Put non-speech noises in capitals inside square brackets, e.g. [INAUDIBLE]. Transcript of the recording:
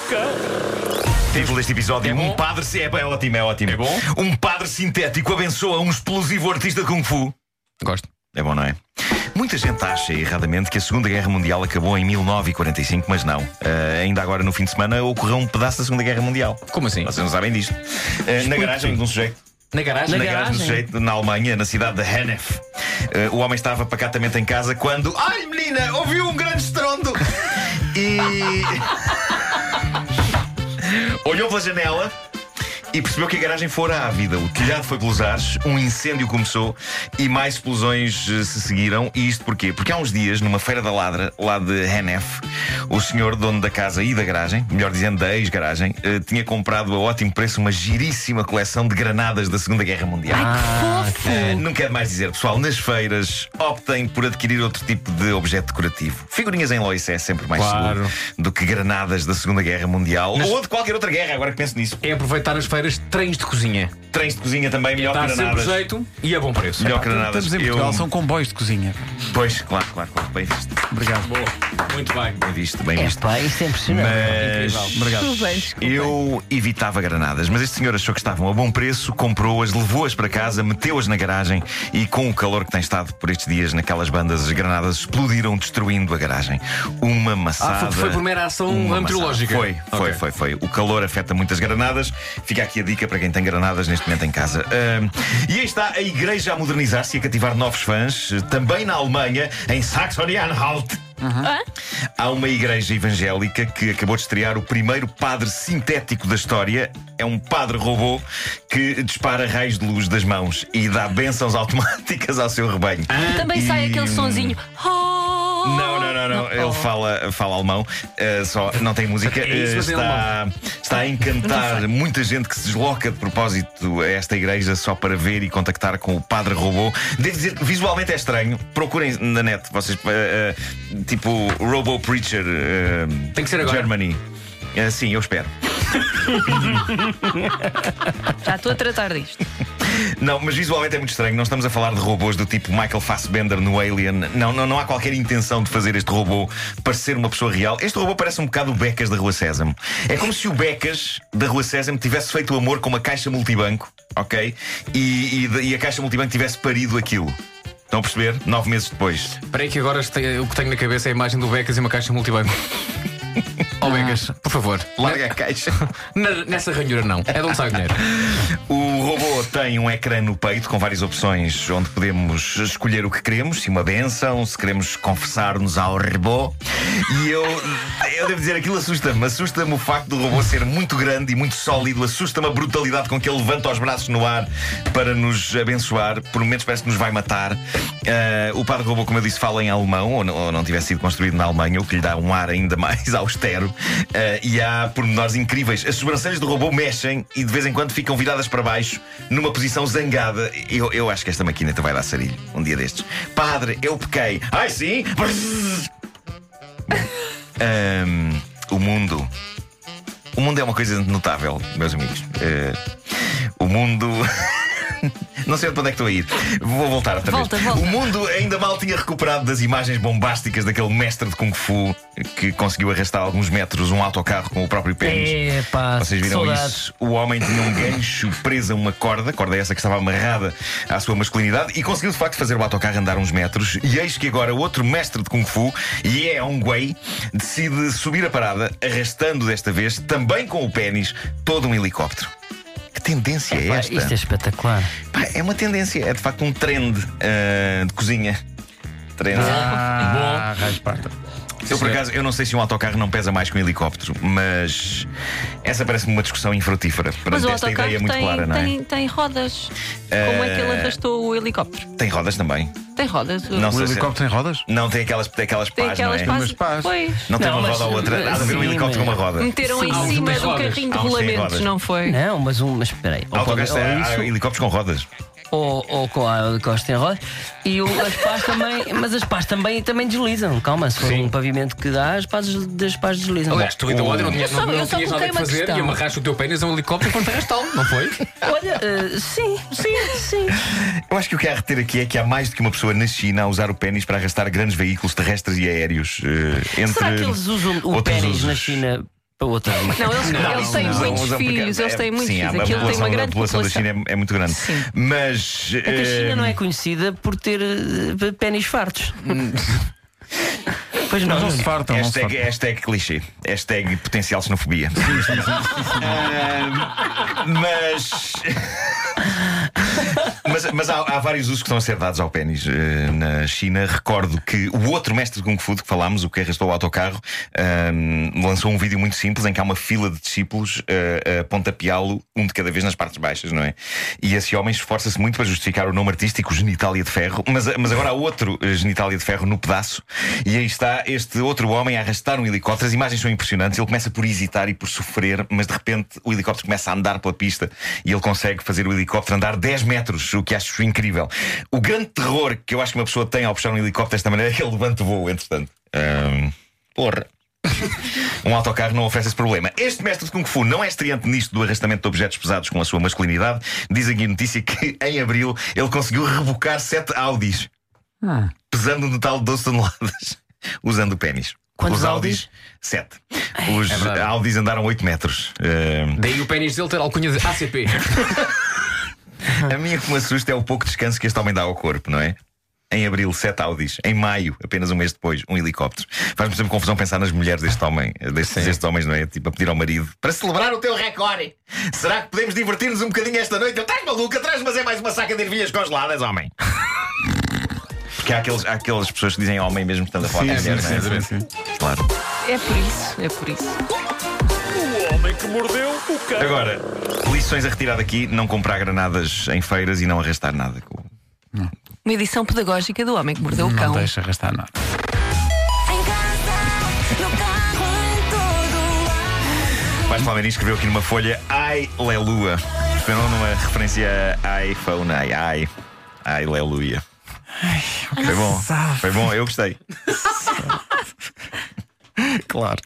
Cão. Título deste episódio: É? Um padre. É, é ótimo, é ótimo. É bom? Um padre sintético abençoa um explosivo artista de Kung Fu. Gosto. É bom, não é? Muita gente acha erradamente que a Segunda Guerra Mundial acabou em 1945, mas não. Ah, ainda agora, no fim de semana, ocorreu um pedaço da Segunda Guerra Mundial. Como assim? Vocês não sabem disto. Ah, na garagem de um sujeito. Na garagem? Na garagem de um sujeito na Alemanha, na cidade de Hennef. Ah, o homem estava pacatamente em casa quando. Ai, menina, ouviu um grande estrondo! E. [LAUGHS] Olhou pela janela. E percebeu que a garagem fora ávida. O telhado foi pelos ares, um incêndio começou e mais explosões eh, se seguiram. E isto porquê? Porque há uns dias, numa feira da ladra, lá de Hennef, o senhor dono da casa e da garagem, melhor dizendo, da ex-garagem, eh, tinha comprado a ótimo preço uma giríssima coleção de granadas da Segunda Guerra Mundial. Eh, não quero mais dizer, pessoal, nas feiras optem por adquirir outro tipo de objeto decorativo. Figurinhas em loiça é sempre mais Claro. seguro do que granadas da Segunda Guerra Mundial ou de qualquer outra guerra, agora que penso nisso. É aproveitar as feiras trens de cozinha. Trens de cozinha também, melhor Dá que sempre granadas. jeito e a bom preço. Melhor que granadas. Estamos em Eu- Portugal, são comboios de cozinha. Pois, claro, claro, claro. Bem visto. Obrigado. Boa. Muito bem. Bem visto, bem É visto. pá, isso é impressionante. Mas Obrigado. Eu evitava granadas, mas este senhor achou que estavam a bom preço, comprou-as, levou-as para casa, meteu-as na garagem e, com o calor que tem estado por estes dias naquelas bandas, as granadas explodiram, destruindo a garagem. Uma maçada. Ah, foi- foi a primeira ação uma meteorológica. maçada. Foi, foi, Ok. foi, foi. O calor afeta muitas granadas. Fica aqui a dica para quem tem granadas neste momento em casa. Ahm, e aí está a igreja a modernizar-se e a cativar novos fãs, também na Alemanha, em Saxony-Anhalt. Há uma igreja evangélica que acabou de estrear o primeiro padre sintético da história. É um padre robô que dispara raios de luz das mãos e dá bênçãos [LAUGHS] automáticas ao seu rebanho. Também E- sai aquele sonzinho. Não. Ele fala, fala alemão, eh, só não tem música. É isso, Eh, é está, está a encantar muita gente que se desloca de propósito a esta igreja só para ver e contactar com o padre robô. Devo dizer que visualmente é estranho. Procurem na net, vocês, eh, tipo Robo Preacher Tem que ser agora. Germany. Sim, eu espero. [LAUGHS] Já estou a tratar disto. Não, mas visualmente é muito estranho. Não estamos a falar de robôs do tipo Michael Fassbender no Alien. Não, não, não há qualquer intenção de fazer este robô parecer uma pessoa real. Este robô parece um bocado o Becas da Rua Sésamo. É como se o Becas da Rua Sésamo tivesse feito o amor com uma caixa multibanco, ok? E, e, e a caixa multibanco tivesse parido aquilo. Estão a perceber? Nove meses depois. Espera aí que agora o que tenho na cabeça é a imagem do Becas e uma caixa multibanco. [LAUGHS] Ó Becas, por favor. Larga a caixa. [LAUGHS] Na- nessa ranhura não. É de onde sai o dinheiro. [LAUGHS] O robô tem um ecrã no peito com várias opções onde podemos escolher o que queremos, se uma benção, se queremos confessar-nos ao robô. E eu, eu devo dizer, aquilo assusta-me. Assusta-me o facto do robô ser muito grande e muito sólido. Assusta-me a brutalidade com que ele levanta os braços no ar para nos abençoar. Por momentos parece que nos vai matar. Ah, o padre robô, como eu disse, fala em alemão, ou não, ou não tivesse sido construído na Alemanha, o que lhe dá um ar ainda [LAUGHS] mais austero. Ah, e há pormenores incríveis. As sobrancelhas do robô mexem e de vez em quando ficam viradas para baixo, numa posição zangada. Eu, eu acho que esta maquineta vai dar sarilho um dia destes. Padre, eu pequei. Ai sim! Ahm, o mundo. O mundo é uma coisa notável, meus amigos. Eh, o mundo. [LAUGHS] [LAUGHS] Não sei de onde é que estou a ir. Vou voltar outra Volta, vez. volta. O mundo ainda mal tinha recuperado das imagens bombásticas daquele mestre de Kung Fu que conseguiu arrastar alguns metros um autocarro com o próprio pênis. É pá, Vocês viram saudades. isso? O homem tinha um gancho preso a uma corda, corda essa que estava amarrada à sua masculinidade, e conseguiu de facto fazer o autocarro andar uns metros. E eis que agora outro mestre de Kung Fu, e é um Wei, decide subir a parada, arrastando desta vez, também com o pênis, todo um helicóptero. Tendência é Pá, esta? isto é espetacular. Pá, é uma tendência, é de facto um trend ah, de cozinha. Trend. Ah, esparta. Eu, por acaso, eu não sei se um autocarro não pesa mais que um helicóptero, mas essa parece-me uma discussão infrutífera. Mas Perante o esta autocarro ideia muito tem, clara, não é? tem, tem rodas. Como é que ele arrastou o helicóptero? Tem rodas também. Tem rodas? Não O sei se- helicóptero tem rodas? Não tem aquelas, tem aquelas Tem pás, aquelas não é? pás. Pás. Pois. Não tem Não, uma mas- roda ou outra. Há de haver um sim, helicóptero com uma roda. Meteram Sim. em cima do rodas. carrinho de Há uns sem rolamentos, rodas. não foi? Não, mas um. Mas espera aí. Ou, Autocarros pode- ou há isso, helicópteros com rodas. Ou, ou com a helicóptero tem rodas. E o- as pás também. Mas as pás também, também deslizam. Calma, se for Sim. um pavimento que dá, as pás, das pás deslizam. Aliás, tu ainda ontem não, tinha, Eu só- não, não tinhas nada uma fazer questão. e amarraste o teu pênis a um helicóptero enquanto arrastá-lo, não foi? Olha, eh, sim, sim, sim. Eu acho que o que há a reter aqui é que há mais do que uma pessoa na China a usar o pênis para arrastar grandes veículos terrestres e aéreos. eh, entre Será que eles usam o outros pênis usos. na China para outra. Não, eles, eles têm Usam- muitos porque- filhos, eles têm muitos sim, filhos. a Aquilo tem uma a grande população da população. China é, é muito grande. Sim. Mas. É que a China eh, não é conhecida por ter eh, pênis fartos. [LAUGHS] pois não. Não se fartam, não se Hashtag, fartam. hashtag clichê. Hashtag potencial xenofobia. [LAUGHS] Ah, mas. [LAUGHS] Mas, mas há, há vários usos que estão a ser dados ao pênis eh, na China. Recordo que o outro mestre de Kung Fu de que falámos, o que arrastou o autocarro, ahm, lançou um vídeo muito simples em que há uma fila de discípulos eh, a pontapeá-lo, um de cada vez nas partes baixas, não é? E esse homem esforça-se muito para justificar o nome artístico Genitália de Ferro, mas, mas agora há outro eh, Genitália de Ferro no pedaço, e aí está este outro homem a arrastar um helicóptero. As imagens são impressionantes. Ele começa por hesitar e por sofrer, mas de repente o helicóptero começa a andar pela pista e ele consegue fazer o helicóptero andar 10 metros, o que acho incrível. O grande terror que eu acho que uma pessoa tem ao puxar um helicóptero desta maneira é que ele levanta o voo, entretanto. Ahm, porra. [LAUGHS] Um autocarro não oferece esse problema. Este mestre de Kung Fu não é estreante nisto do arrastamento de objetos pesados com a sua masculinidade. Diz aqui a notícia que [LAUGHS] em abril ele conseguiu rebocar sete Audis, pesando um total de 12 toneladas, [LAUGHS] usando o pênis. Quantos Os Audis? Sete. Os É. Audis andaram 8 metros. Daí o pênis dele ter alcunha de ACP. A minha que me assusta é o pouco descanso que este homem dá ao corpo, não é? Em abril, sete Audis. Em maio, apenas um mês depois, um helicóptero. Faz-me sempre confusão pensar nas mulheres deste homem, destes, destes homens, não é? Tipo, a pedir ao marido para celebrar o teu recorde. Será que podemos divertir-nos um bocadinho esta noite? Eu estás maluca, traz mas é mais uma saca de ervilhas congeladas, homem. Porque há, aqueles, há aquelas pessoas que dizem homem mesmo estando a falar Sim, mulher, sim, não é? sim, sim, sim. Claro. É por isso, é por isso. Agora, lições a retirar daqui: não comprar granadas em feiras e não arrastar nada. com- Uma edição pedagógica do Homem que Mordeu o Não Cão. deixa arrastar nada. Em casa, no carro, em todo lado. Vais Palmeirinho escreveu aqui numa folha Ai, Lelua. Esperou numa referência a iPhone. Ai, ai, ai, Leluia. Foi bom, foi bom, eu gostei. [LAUGHS] Claro.